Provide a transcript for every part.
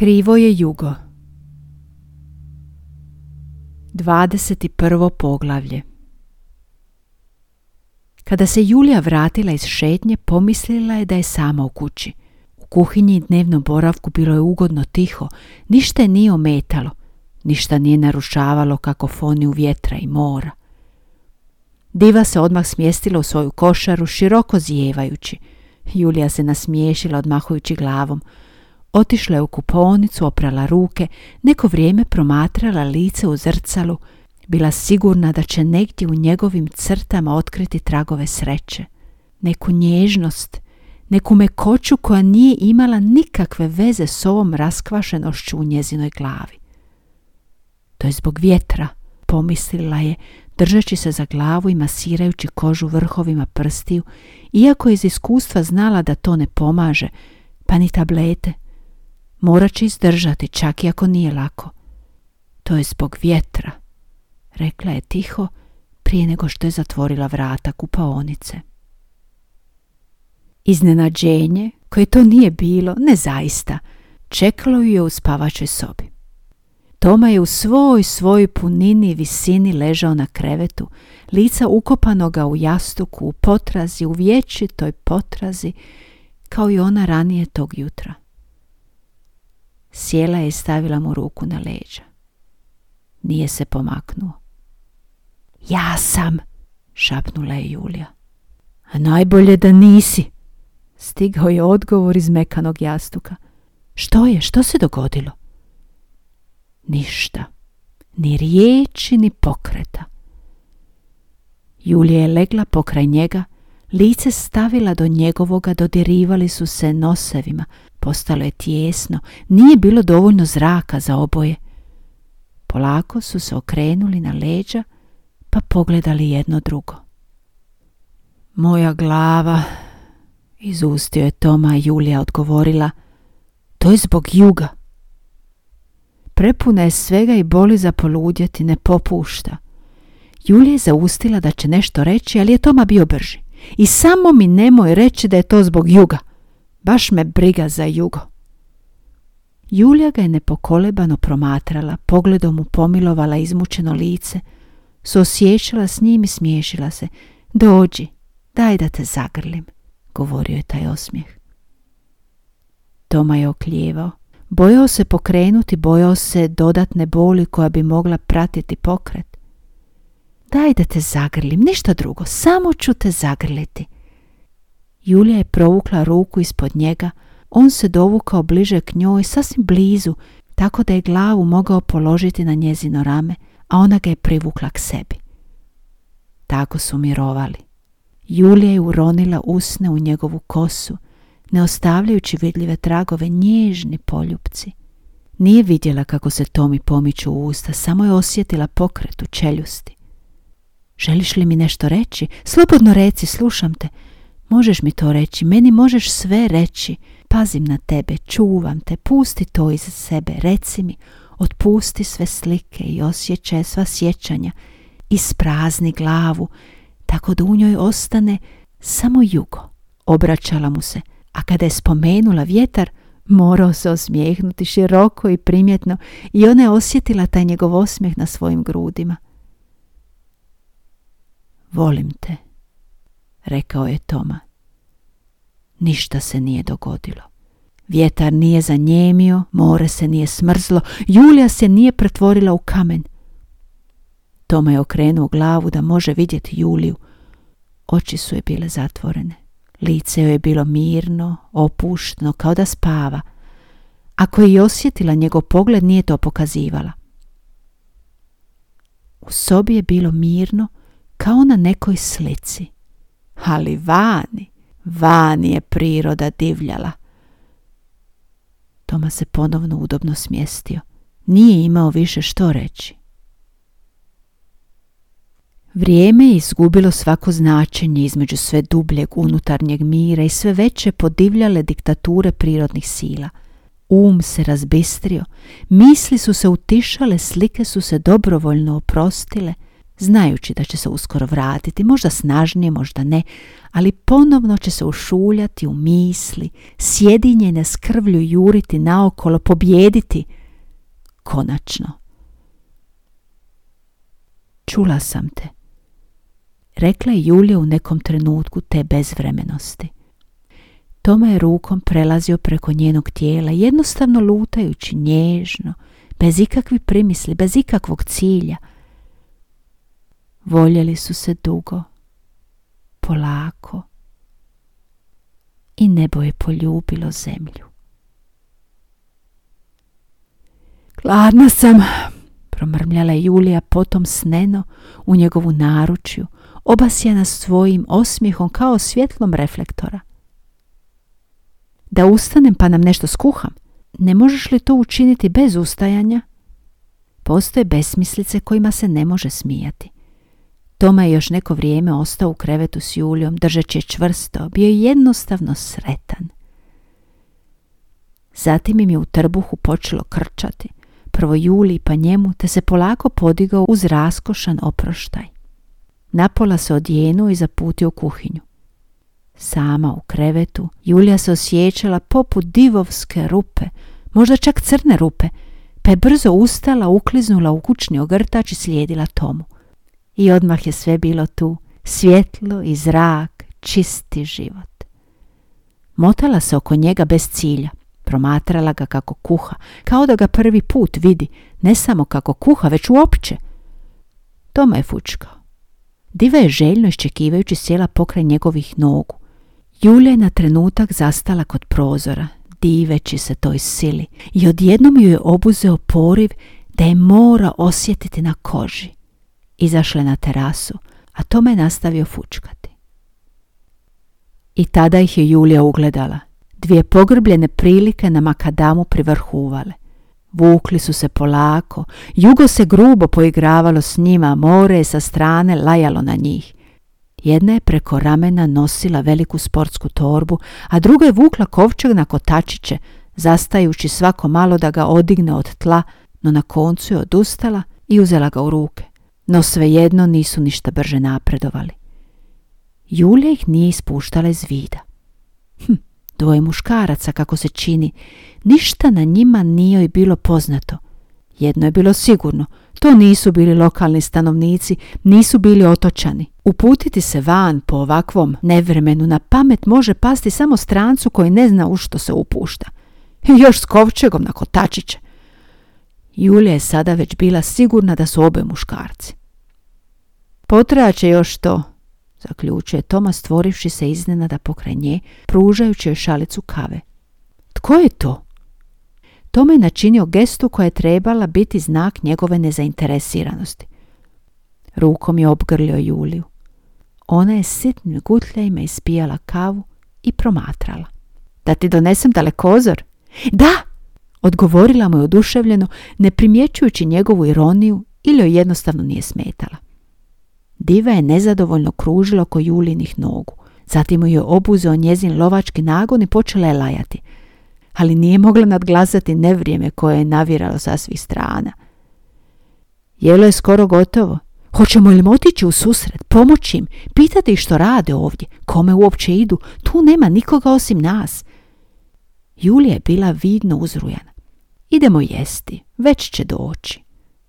Krivo je jugo. 21. poglavlje Kada se Julija vratila iz šetnje, pomislila je da je sama u kući. U kuhinji i dnevnom boravku bilo je ugodno tiho, ništa je nije ometalo, ništa nije narušavalo kakofoniju vjetra i mora. Diva se odmah smjestila u svoju košaru, široko zijevajući. Julija se nasmiješila odmahujući glavom. Otišla je u kuponicu, oprala ruke, neko vrijeme promatrala lice u zrcalu, bila sigurna da će negdje u njegovim crtama otkriti tragove sreće. Neku nježnost, neku mekoću koja nije imala nikakve veze s ovom raskvašenošću u njezinoj glavi. To je zbog vjetra, pomislila je, držeći se za glavu i masirajući kožu vrhovima prstiju, iako je iz iskustva znala da to ne pomaže, pa ni tablete. Morat će izdržati, čak i ako nije lako. To je zbog vjetra, rekla je tiho prije nego što je zatvorila vrata kupaonice. Iznenađenje, koje to nije bilo, ne zaista, čekalo ju je u spavačoj sobi. Toma je u svoj svoj punini visini ležao na krevetu, lica ukopanoga u jastuku, u potrazi, u vječitoj potrazi, kao i ona ranije tog jutra. Sjela je i stavila mu ruku na leđa. Nije se pomaknuo. Ja sam, šapnula je Julija. A najbolje da nisi. Stigao je odgovor iz mekanog jastuka. Što je? Što se dogodilo? Ništa. Ni riječi, ni pokreta. Julija je legla pokraj njega, lice stavila do njegovoga, dodirivali su se nosevima, postalo je tjesno, nije bilo dovoljno zraka za oboje. Polako su se okrenuli na leđa, pa pogledali jedno drugo. Moja glava, izustio je Toma, Julija odgovorila, to je zbog juga. Prepuna je svega i boli za poludjeti, ne popušta. Julija je zaustila da će nešto reći, ali je Toma bio brži. I samo mi nemoj reći da je to zbog juga. Baš me briga za jugo. Julija ga je nepokolebano promatrala, pogledom mu pomilovala izmučeno lice, suosjećala s njim i smiješila se. Dođi, daj da te zagrlim, govorio je taj osmijeh. Toma je oklijevao. Bojao se pokrenuti, bojao se dodatne boli koja bi mogla pratiti pokret. Daj da te zagrlim, ništa drugo, samo ću te zagrliti. Julija je provukla ruku ispod njega, on se dovukao bliže k njoj, sasvim blizu, tako da je glavu mogao položiti na njezino rame, a ona ga je privukla k sebi. Tako su mirovali. Julija je uronila usne u njegovu kosu, ne ostavljajući vidljive tragove nježni poljupci. Nije vidjela kako se Tomi pomiču u usta, samo je osjetila pokret u čeljusti. Želiš li mi nešto reći? Slobodno reci, slušam te. Možeš mi to reći, meni možeš sve reći. Pazim na tebe, čuvam te, pusti to iz sebe, reci mi, otpusti sve slike i osjećaje, sva sjećanja, isprazni glavu, tako da u njoj ostane samo jugo. Obraćala mu se, a kada je spomenula vjetar, morao se osmijehnuti široko i primjetno i ona je osjetila taj njegov osmijeh na svojim grudima. Volim te, rekao je Toma. Ništa se nije dogodilo. Vjetar nije zanjemio, more se nije smrzlo, Julija se nije pretvorila u kamen. Toma je okrenuo glavu da može vidjeti Juliju. Oči su je bile zatvorene. Lice joj je bilo mirno, opušteno, kao da spava. Ako je i osjetila njegov pogled, nije to pokazivala. U sobi je bilo mirno, kao na nekoj slici. Ali vani, vani je priroda divljala. Toma se ponovno udobno smjestio. Nije imao više što reći. Vrijeme je izgubilo svako značenje između sve dubljeg unutarnjeg mira i sve veće podivljale diktature prirodnih sila. Um se razbistrio, misli su se utišale, slike su se dobrovoljno oprostile, znajući da će se uskoro vratiti, možda snažnije, možda ne, ali ponovno će se ušuljati u misli, sjedinjene s krvlju juriti naokolo, pobjediti. Konačno. Čula sam te. Rekla je Julija u nekom trenutku te bezvremenosti. Toma je rukom prelazio preko njenog tijela, jednostavno lutajući nježno, bez ikakvih primisli, bez ikakvog cilja. Voljeli su se dugo, polako i nebo je poljubilo zemlju. Gladna sam, promrmljala Julija potom sneno u njegovu naručju, obasjena svojim osmijehom kao svjetlom reflektora. Da ustanem pa nam nešto skuham? Ne možeš li to učiniti bez ustajanja? Postoje besmislice kojima se ne može smijati. Toma je još neko vrijeme ostao u krevetu s Julijom, držeći je čvrsto, bio je jednostavno sretan. Zatim im je u trbuhu počelo krčati, prvo Juliji pa njemu, te se polako podigao uz raskošan oproštaj. Napola se odjenuo i zaputio u kuhinju. Sama u krevetu, Julija se osjećala poput divovske rupe, možda čak crne rupe, pa je brzo ustala, ukliznula u kućni ogrtač i slijedila Tomu. I odmah je sve bilo tu, svjetlo i zrak, čisti život. Motala se oko njega bez cilja, promatrala ga kako kuha, kao da ga prvi put vidi, ne samo kako kuha, već uopće. Toma je fučkao. Diva je željno iščekivajući sjela pokraj njegovih nogu. Julija je na trenutak zastala kod prozora, diveći se toj sili i odjednom ju je obuzeo poriv da je mora osjetiti na koži. Izašle na terasu, a Toma je nastavio fučkati. I tada ih je Julija ugledala. Dvije pogrbljene prilike na makadamu privrhuvale. Vukli su se polako, jugo se grubo poigravalo s njima, more je sa strane lajalo na njih. Jedna je preko ramena nosila veliku sportsku torbu, a druga je vukla kovčeg na kotačiće, zastajući svako malo da ga odigne od tla, no na koncu je odustala i uzela ga u ruke. No svejedno nisu ništa brže napredovali. Julija ih nije ispuštala iz vida. Hm, dvoje muškaraca, kako se čini, ništa na njima nije bilo poznato. Jedno je bilo sigurno, to nisu bili lokalni stanovnici, nisu bili otočani. Uputiti se van po ovakvom nevremenu na pamet može pasti samo strancu koji ne zna u što se upušta. Još s kovčegom na kotačiće. Julija je sada već bila sigurna da su obe muškarci. Potrajaće još to, zaključuje Toma stvorivši se iznenada pokraj nje, pružajući joj šalicu kave. Tko je to? Toma je načinio gestu koja je trebala biti znak njegove nezainteresiranosti. Rukom je obgrlio Juliju. Ona je sitnim gutljajima ispijala kavu i promatrala. Da ti donesem dalekozor? Da! Odgovorila mu je oduševljeno, ne primjećujući njegovu ironiju ili joj jednostavno nije smetala. Diva je nezadovoljno kružila oko Julinih nogu. Zatim mu je obuzeo njezin lovački nagon i počela je lajati. Ali nije mogla nadglasati nevrijeme koje je naviralo sa svih strana. Jelo je skoro gotovo. Hoćemo li otići u susret, pomoći im, pitati što rade ovdje, kome uopće idu, tu nema nikoga osim nas. Julija je bila vidno uzrujana. Idemo jesti, već će doći,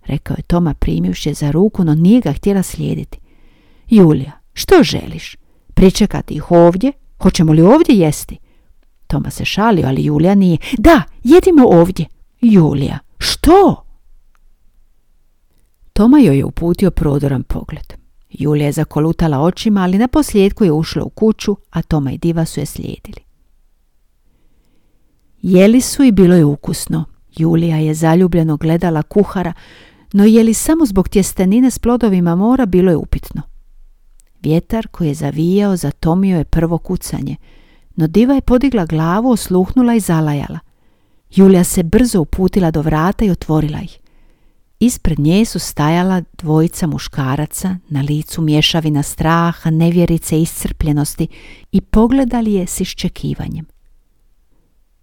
rekao je Toma primivši za ruku, no nije ga htjela slijediti. Julija, što želiš? Pričekati ih ovdje? Hoćemo li ovdje jesti? Toma se šalio, ali Julija nije. Da, jedimo ovdje. Julija, što? Toma joj je uputio prodoran pogled. Julija je zakolutala očima, ali na posljedku je ušla u kuću, a Toma i Diva su je slijedili. Jeli su i bilo je ukusno. Julija je zaljubljeno gledala kuhara, no je li samo zbog tjestenine s plodovima mora bilo je upitno. Vjetar koji je zavijao zatomio je prvo kucanje, no diva je podigla glavu, osluhnula i zalajala. Julija se brzo uputila do vrata i otvorila ih. Ispred nje su stajala dvojica muškaraca, na licu mješavina straha, nevjerice i iscrpljenosti i pogledali je s iščekivanjem.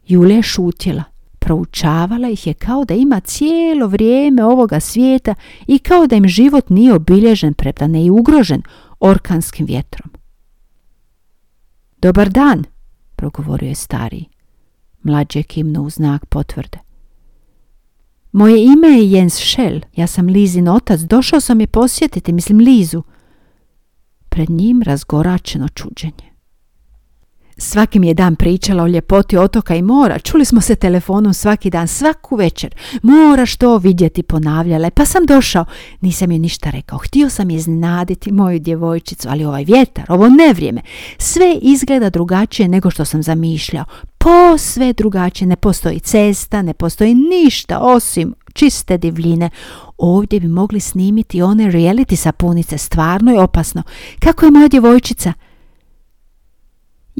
Julija je šutjela, proučavala ih je kao da ima cijelo vrijeme ovoga svijeta i kao da im život nije obilježen, prepane i ugrožen orkanskim vjetrom. Dobar dan, progovorio je stariji. Mlađe kimnu u znak potvrde. Moje ime je Jens Schell, ja sam Lizin otac, došao sam je posjetiti, mislim Lizu. Pred njim razgoračeno čuđenje. Svaki mi je dan pričala o ljepoti otoka i mora. Čuli smo se telefonom svaki dan, svaku večer. Moraš to vidjeti, ponavljala Pa sam došao. Nisam joj ništa rekao. Htio sam iznenaditi moju djevojčicu, ali ovaj vjetar, ovo nevrijeme, sve izgleda drugačije nego što sam zamišljao. Posve drugačije. Ne postoji cesta, ne postoji ništa osim čiste divljine. Ovdje bi mogli snimiti one reality sapunice. Stvarno je opasno. Kako je moja djevojčica?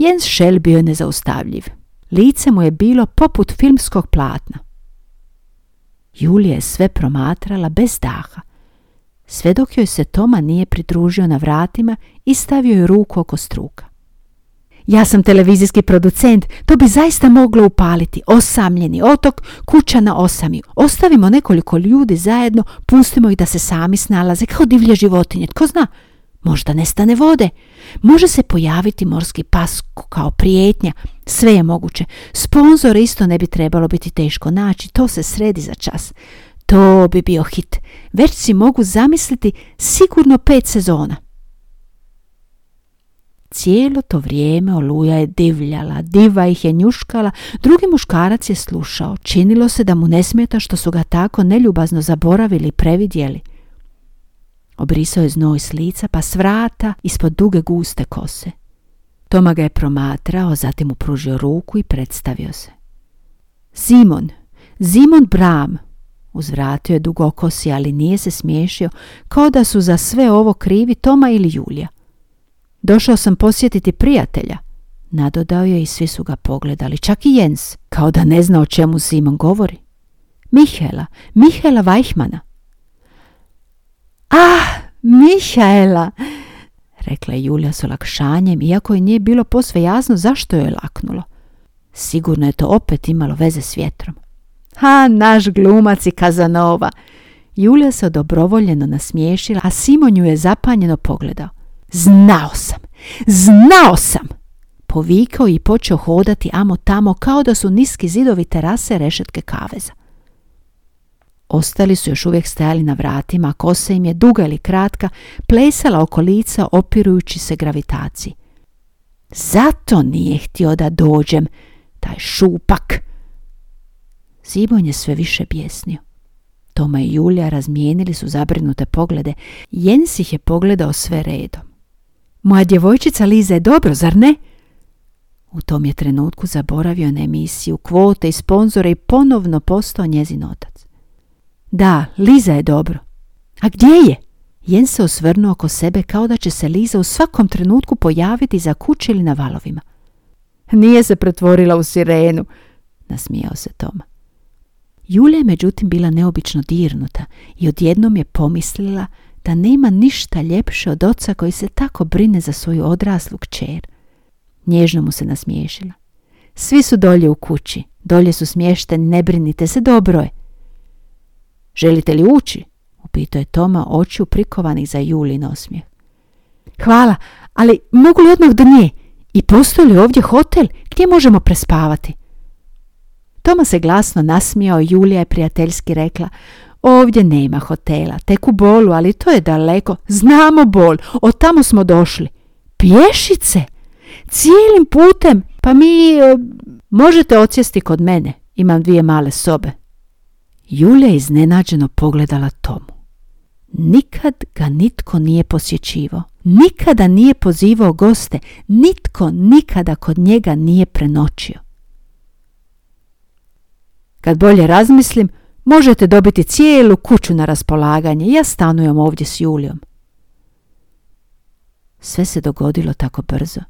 Jens Schell bio je nezaustavljiv. Lice mu je bilo poput filmskog platna. Julija je sve promatrala bez daha. Sve dok joj se Toma nije pridružio na vratima i stavio joj ruku oko struka. Ja sam televizijski producent, to bi zaista moglo upaliti. Osamljeni otok, kuća na osami. Ostavimo nekoliko ljudi zajedno, pustimo ih da se sami snalaze kao divlje životinje. Tko zna, Možda nestane vode. Može se pojaviti morski pas kao prijetnja. Sve je moguće. Sponzor isto ne bi trebalo biti teško naći. To se sredi za čas. To bi bio hit. Već si mogu zamisliti sigurno pet sezona. Cijelo to vrijeme oluja je divljala, diva ih je njuškala, drugi muškarac je slušao. Činilo se da mu ne smeta što su ga tako neljubazno zaboravili i previdjeli. Obrisao je znoj s lica pa s ispod duge guste kose. Toma ga je promatrao, zatim mu pružio ruku i predstavio se. Simon, Simon Bram, uzvratio je dugokosi, ali nije se smiješio, kao da su za sve ovo krivi Toma ili Julija. Došao sam posjetiti prijatelja, nadodao je i svi su ga pogledali, čak i Jens, kao da ne zna o čemu Simon govori. Mihela, Mihela Vajhmana. Ah, Mihaela, rekla je Julija s olakšanjem, iako je nije bilo posve jasno zašto joj je laknulo. Sigurno je to opet imalo veze s vjetrom. Ha, naš glumac i Kazanova. Julija se odobrovoljeno nasmiješila, a Simon ju je zapanjeno pogledao. Znao sam, znao sam! Povikao i počeo hodati amo tamo kao da su niski zidovi terase rešetke kaveza. Ostali su još uvijek stajali na vratima, kosa im je duga ili kratka, plesala oko lica opirujući se gravitaciji. Zato nije htio da dođem, taj šupak. Zibon je sve više bjesnio. Toma i Julija razmijenili su zabrinute poglede. Jens ih je pogledao sve redom. Moja djevojčica Liza je dobro, zar ne? U tom je trenutku zaboravio na emisiju, kvote i sponzore i ponovno postao njezin otac. Da, Liza je dobro. A gdje je? Jen se osvrnuo oko sebe kao da će se Liza u svakom trenutku pojaviti za kuće ili na valovima. Nije se pretvorila u sirenu, nasmijao se Toma. Julija je međutim bila neobično dirnuta i odjednom je pomislila da nema ništa ljepše od oca koji se tako brine za svoju odraslu kćer. Nježno mu se nasmiješila. Svi su dolje u kući, dolje su smješteni, ne brinite se, dobro je. Želite li ući? Upitao je Toma očiju prikovanih za Julin osmijeh. Hvala, ali mogu li odmah do nje? I postoji li ovdje hotel gdje možemo prespavati? Toma se glasno nasmijao i Julija je prijateljski rekla Ovdje nema hotela, tek u bolu, ali to je daleko. Znamo bol, od tamo smo došli. Pješice? Cijelim putem? Pa mi... E, možete odsjesti kod mene, imam dvije male sobe. Julija iznenađeno pogledala Tomu. Nikad ga nitko nije posjećivao, nikada nije pozivao goste, nitko nikada kod njega nije prenoćio. Kad bolje razmislim, možete dobiti cijelu kuću na raspolaganje. Ja stanujem ovdje s Julijom. Sve se dogodilo tako brzo.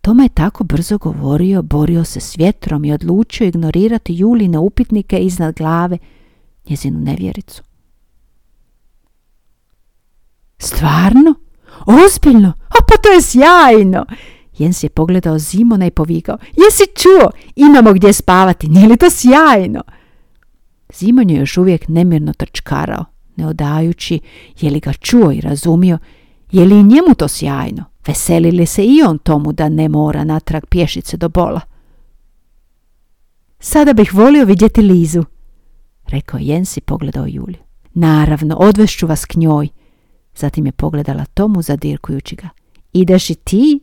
Toma je tako brzo govorio, borio se s vjetrom i odlučio ignorirati Juline upitnike iznad glave njezinu nevjericu. Stvarno? Ozbiljno? A pa to je sjajno! Jens je pogledao Zimona i povikao, jesi čuo, imamo gdje spavati, nije li to sjajno? Zimon je još uvijek nemirno trčkarao, ne odajući je li ga čuo i razumio, je li i njemu to sjajno, veseli li se i on tomu da ne mora natrag pješice do bola. Sada bih volio vidjeti Lizu, rekao Jens i pogledao Juliju. Naravno, odvešću vas k njoj. Zatim je pogledala Tomu zadirkujući ga. Ideš i ti?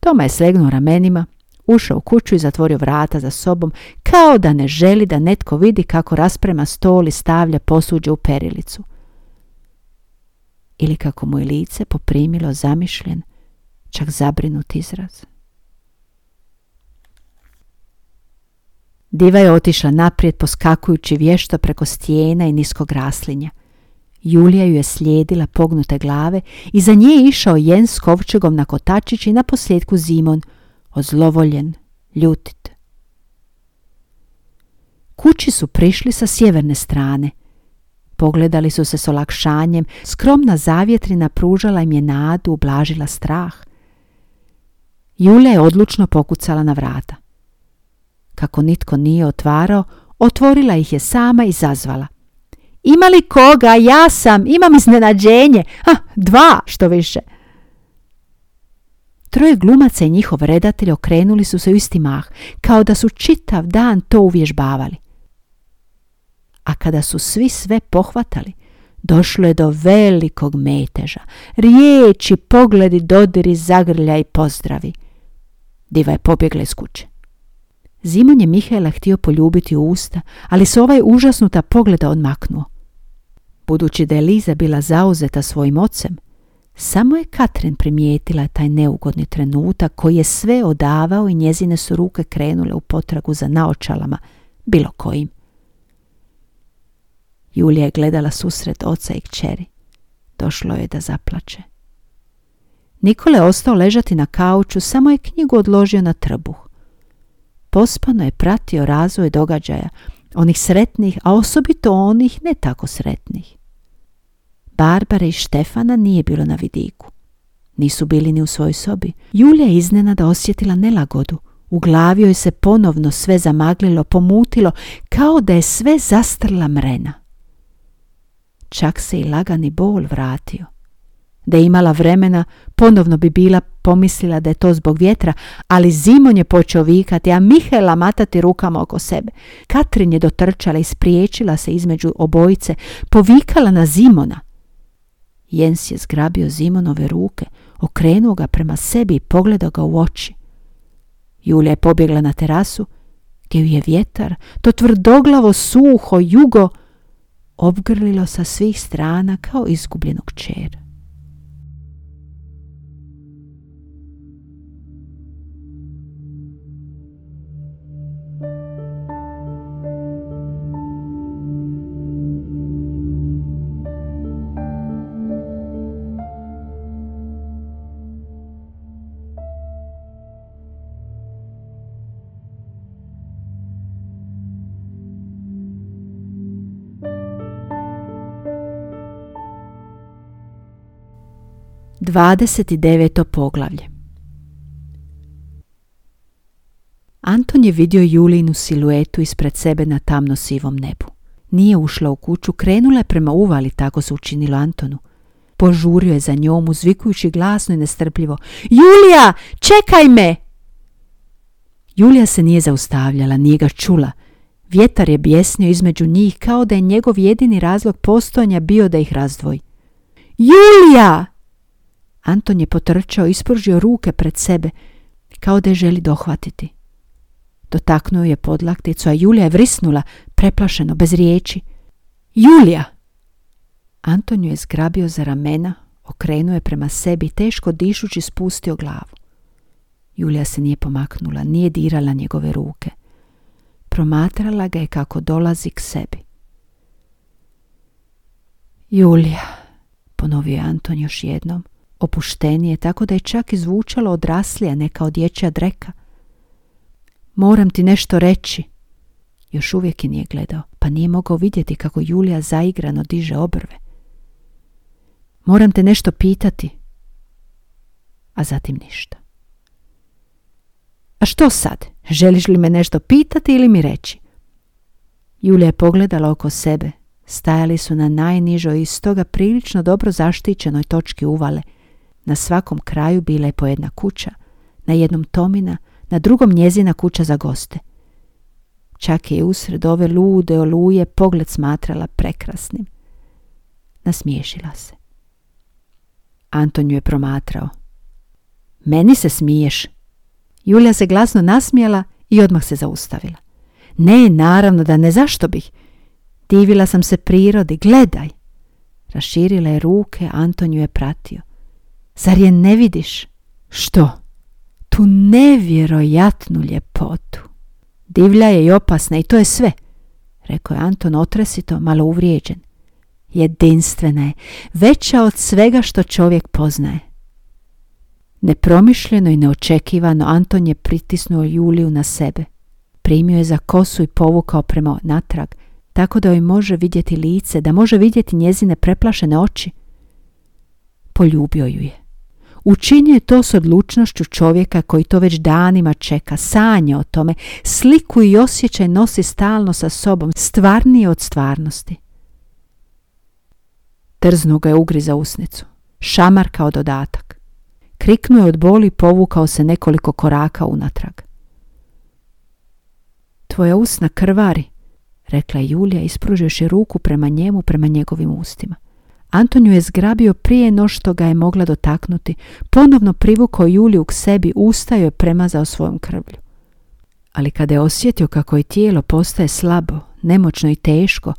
Toma je slegnuo ramenima, ušao u kuću i zatvorio vrata za sobom, kao da ne želi da netko vidi kako rasprema stol i stavlja posuđe u perilicu. Ili kako mu je lice poprimilo zamišljen, čak zabrinut izraz. Diva je otišla naprijed poskakujući vješto preko stijena i niskog raslinja. Julija ju je slijedila pognute glave i za nje je išao Jens s kovčegom na kotačić i na posljedku Zimon, ozlovoljen, ljutit. Kući su prišli sa sjeverne strane. Pogledali su se s olakšanjem, skromna zavjetrina pružala im je nadu, ublažila strah. Julija je odlučno pokucala na vrata. Kako nitko nije otvarao, otvorila ih je sama i zazvala. Ima li koga? Ja sam, imam iznenađenje. Ah, dva, što više. Troje glumaca i njihov redatelj okrenuli su se u isti mah, kao da su čitav dan to uvježbavali. A kada su svi sve pohvatali, došlo je do velikog meteža. Riječi, pogledi, dodiri, zagrlja i pozdravi. Diva je pobjegla iz kuće. Zimon je Mihaela htio poljubiti u usta, ali se ovaj užasnuta pogleda odmaknuo. Budući da je Liza bila zauzeta svojim ocem, samo je Katrin primijetila taj neugodni trenutak koji je sve odavao i njezine su ruke krenule u potragu za naočalama, bilo kojim. Julija je gledala susret oca i kćeri. Došlo je da zaplače. Nikola je ostao ležati na kauču, samo je knjigu odložio na trbuh. Pospano je pratio razvoj događaja, onih sretnih, a osobito onih ne tako sretnih. Barbara i Štefana nije bilo na vidiku. Nisu bili ni u svojoj sobi. Julija je iznenada osjetila nelagodu. U glavi joj se ponovno sve zamaglilo, pomutilo, kao da je sve zastrla mrena. Čak se i lagani bol vratio. Da je imala vremena, ponovno bi bila pomislila da je to zbog vjetra, ali Zimon je počeo vikati, a Mihela matati rukama oko sebe. Katrin je dotrčala i spriječila se između obojice, povikala na Zimona. Jens je zgrabio Zimonove ruke, okrenuo ga prema sebi i pogledao ga u oči. Julija je pobjegla na terasu, gdje ju je vjetar, to tvrdoglavo suho jugo, obgrlilo sa svih strana kao izgubljenog čera. 29. poglavlje Anton je vidio Julinu siluetu ispred sebe na tamno sivom nebu. Nije ušla u kuću, krenula je prema uvali, tako se učinilo Antonu. Požurio je za njom, uzvikujući glasno i nestrpljivo. Julija, čekaj me! Julija se nije zaustavljala, nije ga čula. Vjetar je bjesnio između njih kao da je njegov jedini razlog postojanja bio da ih razdvoji. Julija! Anton je potrčao, ispružio ruke pred sebe, kao da je želi dohvatiti. Dotaknuo je podlakticu, a Julija je vrisnula, preplašeno, bez riječi. Julija! Anton ju je zgrabio za ramena, okrenuo je prema sebi, teško dišući spustio glavu. Julija se nije pomaknula, nije dirala njegove ruke. Promatrala ga je kako dolazi k sebi. Julija, ponovio je Anton još jednom, opuštenije, tako da je čak izvučalo odraslija neka od dječja dreka. Moram ti nešto reći. Još uvijek je nije gledao, pa nije mogao vidjeti kako Julija zaigrano diže obrve. Moram te nešto pitati. a zatim ništa. A što sad? Želiš li me nešto pitati ili mi reći? Julija je pogledala oko sebe. Stajali su na najnižoj i stoga prilično dobro zaštićenoj točki uvale. Na svakom kraju bila je po jedna kuća, na jednom Tomina, na drugom njezina kuća za goste. Čak je usred ove lude oluje pogled smatrala prekrasnim. Nasmiješila se. Anton ju je promatrao. Meni se smiješ. Julija se glasno nasmijala i odmah se zaustavila. Ne, naravno da ne, zašto bih? Divila sam se prirodi, gledaj. Raširila je ruke, Anton ju je pratio. Zar je ne vidiš? Što? Tu nevjerojatnu ljepotu. Divlja je i opasna i to je sve, rekao je Anton otresito, malo uvrijeđen. Jedinstvena je, veća od svega što čovjek poznaje. Nepromišljeno i neočekivano Anton je pritisnuo Juliju na sebe. Primio je za kosu i povukao prema natrag, tako da joj može vidjeti lice, da može vidjeti njezine preplašene oči. Poljubio ju je. Učinio je to s odlučnošću čovjeka koji to već danima čeka, sanja o tome, sliku i osjećaj nosi stalno sa sobom, stvarnije od stvarnosti. Trznuo ga je ugriza usnicu, šamar kao dodatak. Kriknuo je od boli i povukao se nekoliko koraka unatrag. Tvoja usna krvari, rekla je Julija ispruživši ruku prema njemu, prema njegovim ustima. Anton je zgrabio prije no što ga je mogla dotaknuti, ponovno privukao Juliju k sebi, ustajo je premazao svojom krvlju. Ali kada je osjetio kako je tijelo postaje slabo, nemoćno i teško,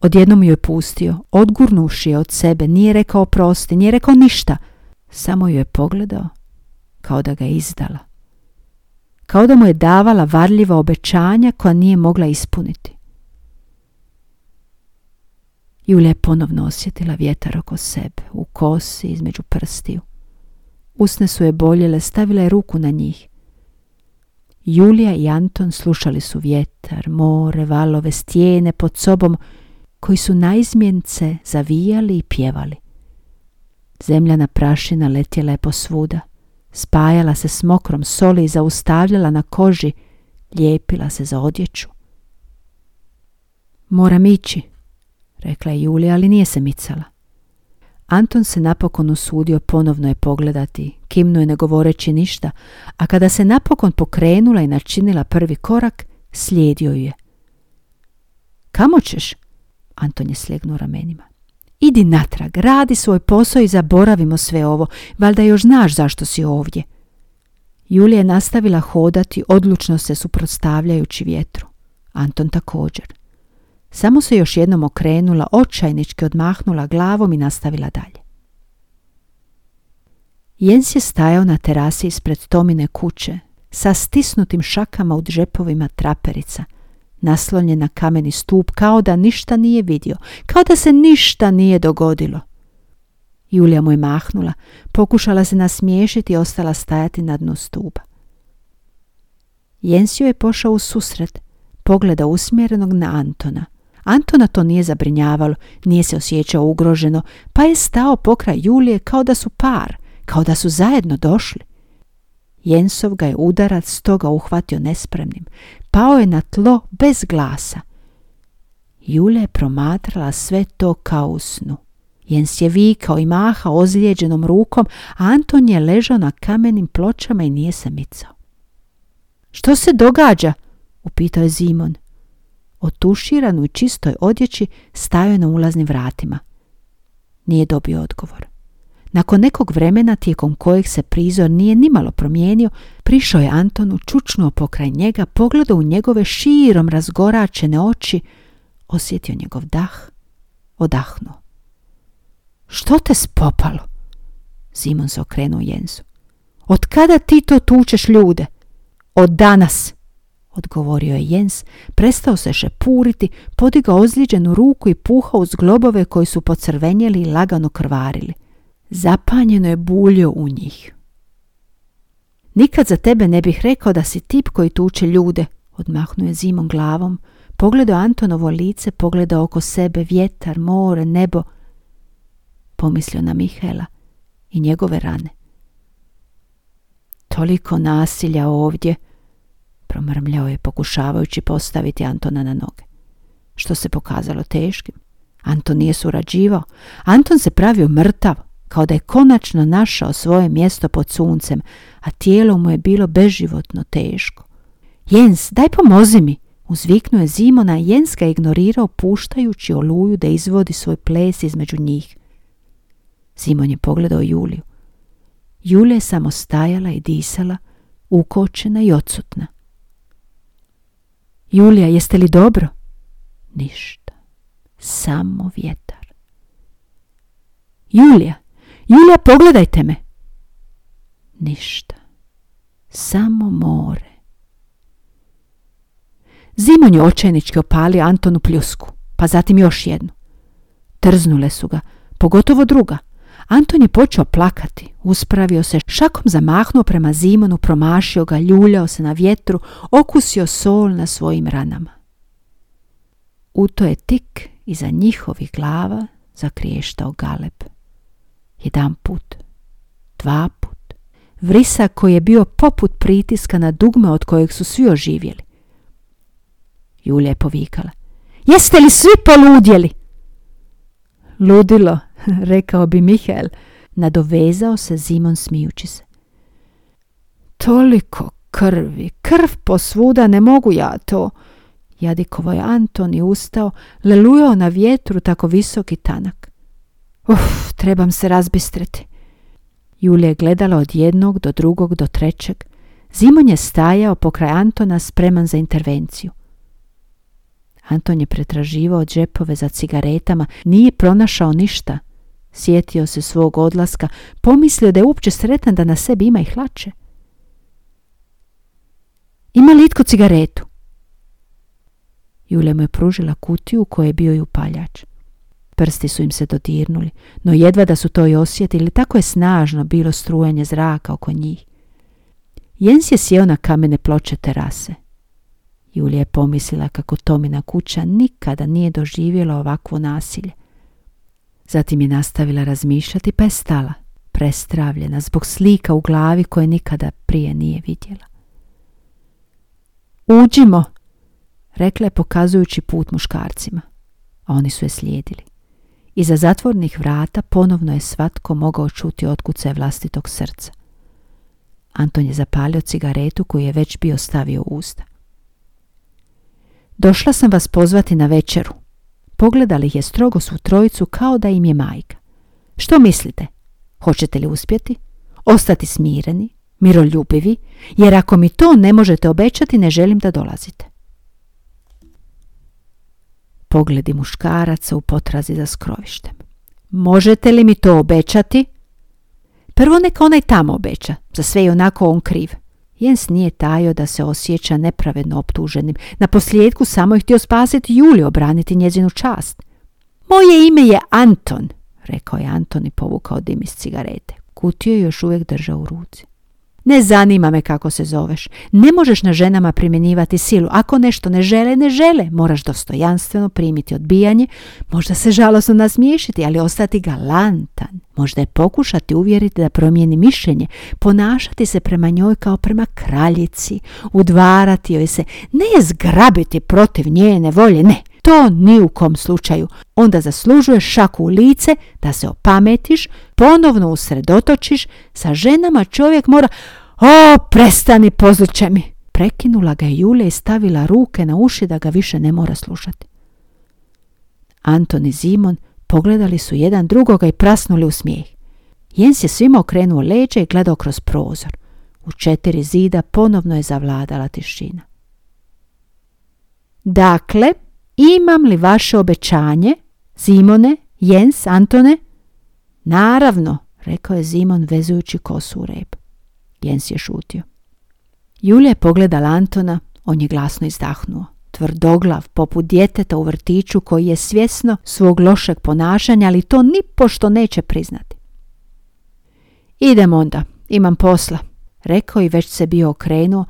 odjednom ju je pustio, odgurnuši je od sebe, nije rekao prosti, nije rekao ništa, samo ju je pogledao kao da ga je izdala. Kao da mu je davala varljiva obećanja koja nije mogla ispuniti. Julija je ponovno osjetila vjetar oko sebe, u kosi, između prstiju. Usne su je boljele, stavila je ruku na njih. Julija i Anton slušali su vjetar, more, valove, stijene pod sobom, koji su naizmjence zavijali i pjevali. Zemljana prašina letjela je posvuda, spajala se s mokrom soli i zaustavljala na koži, lijepila se za odjeću. Moram ići, rekla je Julija, ali nije se micala. Anton se napokon usudio ponovno je pogledati, kimnu je ne govoreći ništa, a kada se napokon pokrenula i načinila prvi korak, slijedio je. Kamo ćeš? Anton je slegnuo ramenima. Idi natrag, radi svoj posao i zaboravimo sve ovo, valjda još znaš zašto si ovdje. Julija je nastavila hodati, odlučno se suprotstavljajući vjetru. Anton također. Samo se još jednom okrenula, očajnički odmahnula glavom i nastavila dalje. Jens je stajao na terasi ispred Tomine kuće, sa stisnutim šakama u džepovima traperica, naslonjen na kameni stup kao da ništa nije vidio, kao da se ništa nije dogodilo. Julija mu je mahnula, pokušala se nasmiješiti i ostala stajati na dnu stupa. Jens je pošao u susret, pogleda usmjerenog na Antona. Antona to nije zabrinjavalo, nije se osjećao ugroženo, pa je stao pokraj Julije kao da su par, kao da su zajedno došli. Jensov ga je udarac stoga uhvatio nespremnim. Pao je na tlo bez glasa. Julija je promatrala sve to kao u snu. Jens je vikao i mahao ozlijeđenom rukom, a Anton je ležao na kamenim pločama i nije se micao. Što se događa? upitao je Zimon otuširan u čistoj odjeći stajao na ulaznim vratima. Nije dobio odgovor. Nakon nekog vremena tijekom kojeg se prizor nije nimalo promijenio, prišao je Antonu, čučnuo pokraj njega, pogledao u njegove širom razgoračene oči, osjetio njegov dah, odahnuo. Što te spopalo? Simon se okrenuo Jensu. Od kada ti to tučeš ljude? Od danas, odgovorio je Jens, prestao se šepuriti, podigao ozlijeđenu ruku i puhao uz globove koji su pocrvenjeli i lagano krvarili. Zapanjeno je buljo u njih. Nikad za tebe ne bih rekao da si tip koji tuče ljude, odmahnuo je zimom glavom, pogledao Antonovo lice, pogledao oko sebe vjetar, more, nebo, pomislio na Mihela i njegove rane. Toliko nasilja ovdje, promrmljao je pokušavajući postaviti Antona na noge. Što se pokazalo teškim. Anton nije surađivao. Anton se pravio mrtav, kao da je konačno našao svoje mjesto pod suncem, a tijelo mu je bilo beživotno teško. Jens, daj pomozi mi, uzviknuo je Zimona, Jens ga ignorirao puštajući oluju da izvodi svoj ples između njih. Zimon je pogledao Juliju. Julija je samo stajala i disala, ukočena i odsutna. Julija, jeste li dobro? Ništa. Samo vjetar. Julija, Julija, pogledajte me. Ništa. Samo more. Zimon je očajnički opalio Antonu pljusku, pa zatim još jednu. Trznule su ga, pogotovo druga. Anton je počeo plakati, uspravio se, šakom zamahnuo prema Zimonu, promašio ga, ljuljao se na vjetru, okusio sol na svojim ranama. U to je tik iza njihovih glava zakriještao galeb. Jedan put, dva put, vrisak koji je bio poput pritiska na dugme od kojeg su svi oživjeli. Julija je povikala. Jeste li svi poludjeli? Ludilo, rekao bi Mihael, nadovezao se Zimon smijući se. Toliko krvi, krv posvuda, ne mogu ja to. Jadikovo je Anton i ustao, lelujao na vjetru tako visok i tanak. Uf, trebam se razbistriti. Julija je gledala od jednog do drugog do trećeg. Zimon je stajao pokraj Antona spreman za intervenciju. Anton je pretraživao džepove za cigaretama, nije pronašao ništa. Sjetio se svog odlaska, pomislio da je uopće sretan da na sebi ima i hlače. Ima li itko cigaretu? Julija mu je pružila kutiju u kojoj je bio i upaljač. Prsti su im se dodirnuli, no jedva da su to i osjetili, tako je snažno bilo strujanje zraka oko njih. Jens je sjeo na kamene ploče terase. Julija je pomislila kako Tomina kuća nikada nije doživjela ovakvo nasilje. Zatim je nastavila razmišljati pa je stala, prestravljena zbog slika u glavi koje nikada prije nije vidjela. Uđimo, rekla je pokazujući put muškarcima, a oni su je slijedili. Iza zatvornih vrata ponovno je svatko mogao čuti otkuce vlastitog srca. Anton je zapalio cigaretu koju je već bio stavio u usta. Došla sam vas pozvati na večeru. Pogledali je strogo svu trojicu kao da im je majka. Što mislite? Hoćete li uspjeti? Ostati smireni, miroljubivi, jer ako mi to ne možete obećati, ne želim da dolazite. Pogledi muškaraca u potrazi za skrovištem. Možete li mi to obećati? Prvo neka onaj tamo obeća, za sve i onako on kriv. Jens nije tajio da se osjeća nepravedno optuženim. Na posljedku samo je htio spasiti Juliju, obraniti njezinu čast. Moje ime je Anton, rekao je Anton i povukao dim iz cigarete. Kutio je još uvijek držao u ruci. Ne zanima me kako se zoveš. Ne možeš na ženama primjenjivati silu. Ako nešto ne žele, ne žele. Moraš dostojanstveno primiti odbijanje. Možda se žalosno nasmiješiti, ali ostati galantan. Možda je pokušati uvjeriti da promijeni mišljenje. Ponašati se prema njoj kao prema kraljici. Udvarati joj se. Ne zgrabiti protiv njene volje. Ne to ni u kom slučaju. Onda zaslužuješ šaku u lice da se opametiš, ponovno usredotočiš, sa ženama čovjek mora... O, prestani, pozliče mi! Prekinula ga je Julija i stavila ruke na uši da ga više ne mora slušati. Anton i Zimon pogledali su jedan drugoga i prasnuli u smijeh. Jens je svima okrenuo leđe i gledao kroz prozor. U četiri zida ponovno je zavladala tišina. Dakle, imam li vaše obećanje, Zimone, Jens, Antone? Naravno, rekao je Zimon vezujući kosu u rep. Jens je šutio. Julija je pogledala Antona, on je glasno izdahnuo. Tvrdoglav, poput djeteta u vrtiću koji je svjesno svog lošeg ponašanja, ali to ni pošto neće priznati. Idem onda, imam posla, rekao i već se bio okrenuo,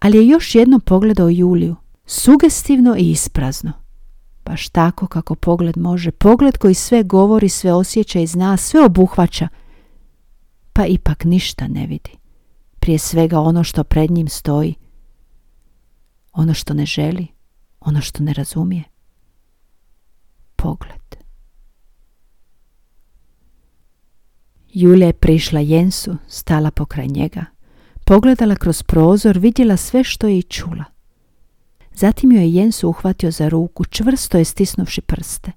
ali je još jednom pogledao Juliju, sugestivno i isprazno baš tako kako pogled može, pogled koji sve govori, sve osjeća i zna, sve obuhvaća, pa ipak ništa ne vidi. prije svega ono što pred njim stoji, ono što ne želi, ono što ne razumije. Pogled. Julija je prišla Jensu, stala pokraj njega. Pogledala kroz prozor, vidjela sve što je i čula. Zatim joj je Jensu uhvatio za ruku, čvrsto je stisnuvši prste.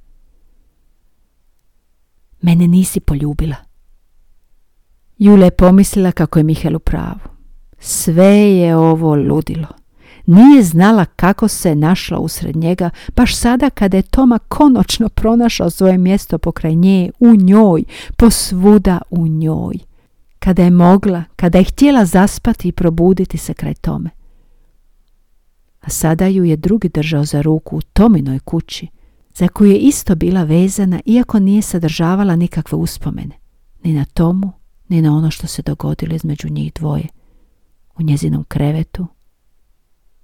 Mene nisi poljubila. Julija je pomislila kako je Mihel u pravu. Sve je ovo ludilo. Nije znala kako se našla usred njega, baš sada kada je Toma konačno pronašao svoje mjesto pokraj nje, u njoj, posvuda u njoj. Kada je mogla, kada je htjela zaspati i probuditi se kraj Tome. A sada ju je drugi držao za ruku u Tominoj kući, za koju je isto bila vezana, iako nije sadržavala nikakve uspomene, ni na Tomu, ni na ono što se dogodilo između njih dvoje, u njezinom krevetu,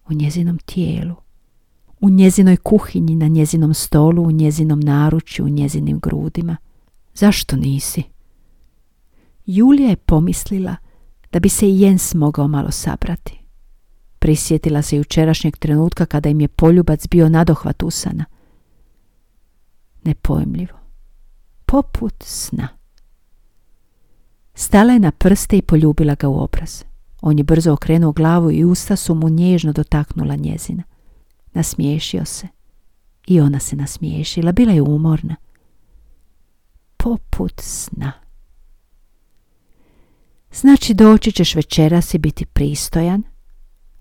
u njezinom tijelu, u njezinoj kuhinji, na njezinom stolu, u njezinom naručju, u njezinim grudima. Zašto nisi? Julija je pomislila da bi se i Jens mogao malo sabrati. Prisjetila se jučerašnjeg trenutka kada im je poljubac bio nadohvat usana. Nepojmljivo. Poput sna. Stala je na prste i poljubila ga u obraz. On je brzo okrenuo glavu i usta su mu nježno dotaknula njezina. Nasmiješio se. I ona se nasmiješila, bila je umorna. Poput sna. Znači doći ćeš večeras i biti pristojan,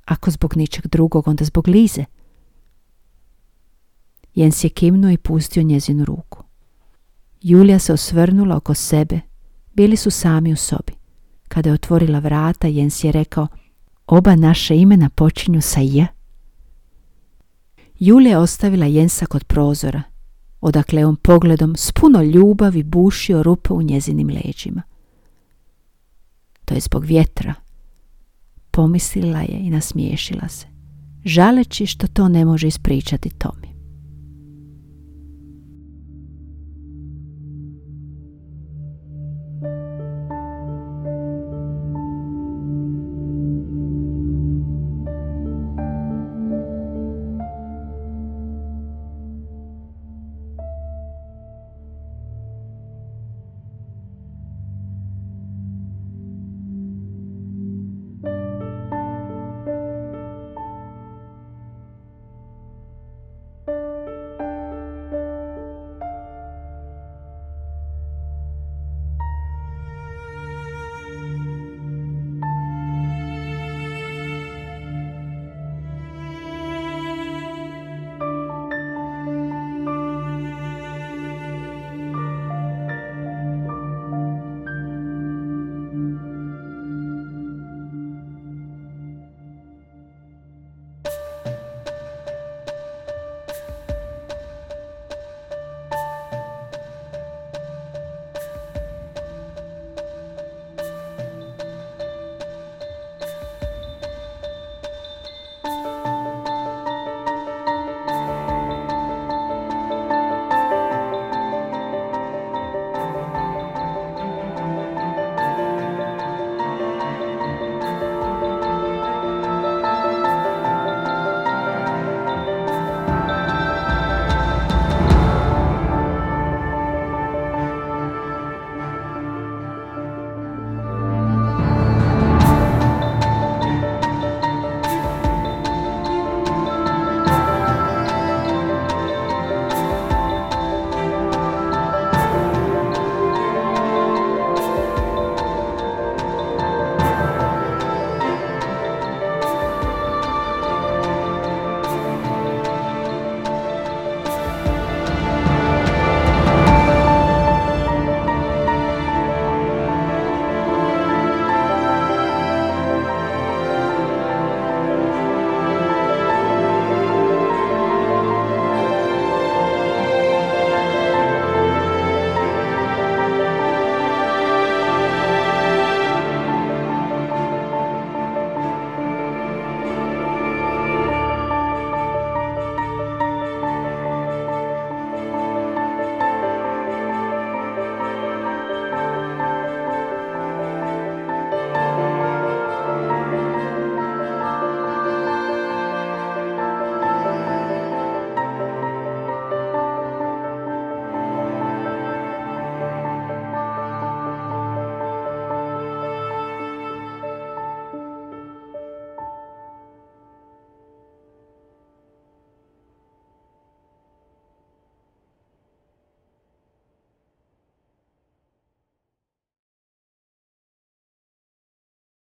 ako zbog ničeg drugog, onda zbog Lize. Jens je kimnuo i pustio njezinu ruku. Julija se osvrnula oko sebe. Bili su sami u sobi. Kada je otvorila vrata, Jens je rekao, oba naše imena počinju sa J. Julija je ostavila Jensa kod prozora, odakle on pogledom s puno ljubavi bušio rupe u njezinim leđima. To je zbog vjetra. Pomislila je i nasmiješila se, žaleći što to ne može ispričati Tomi.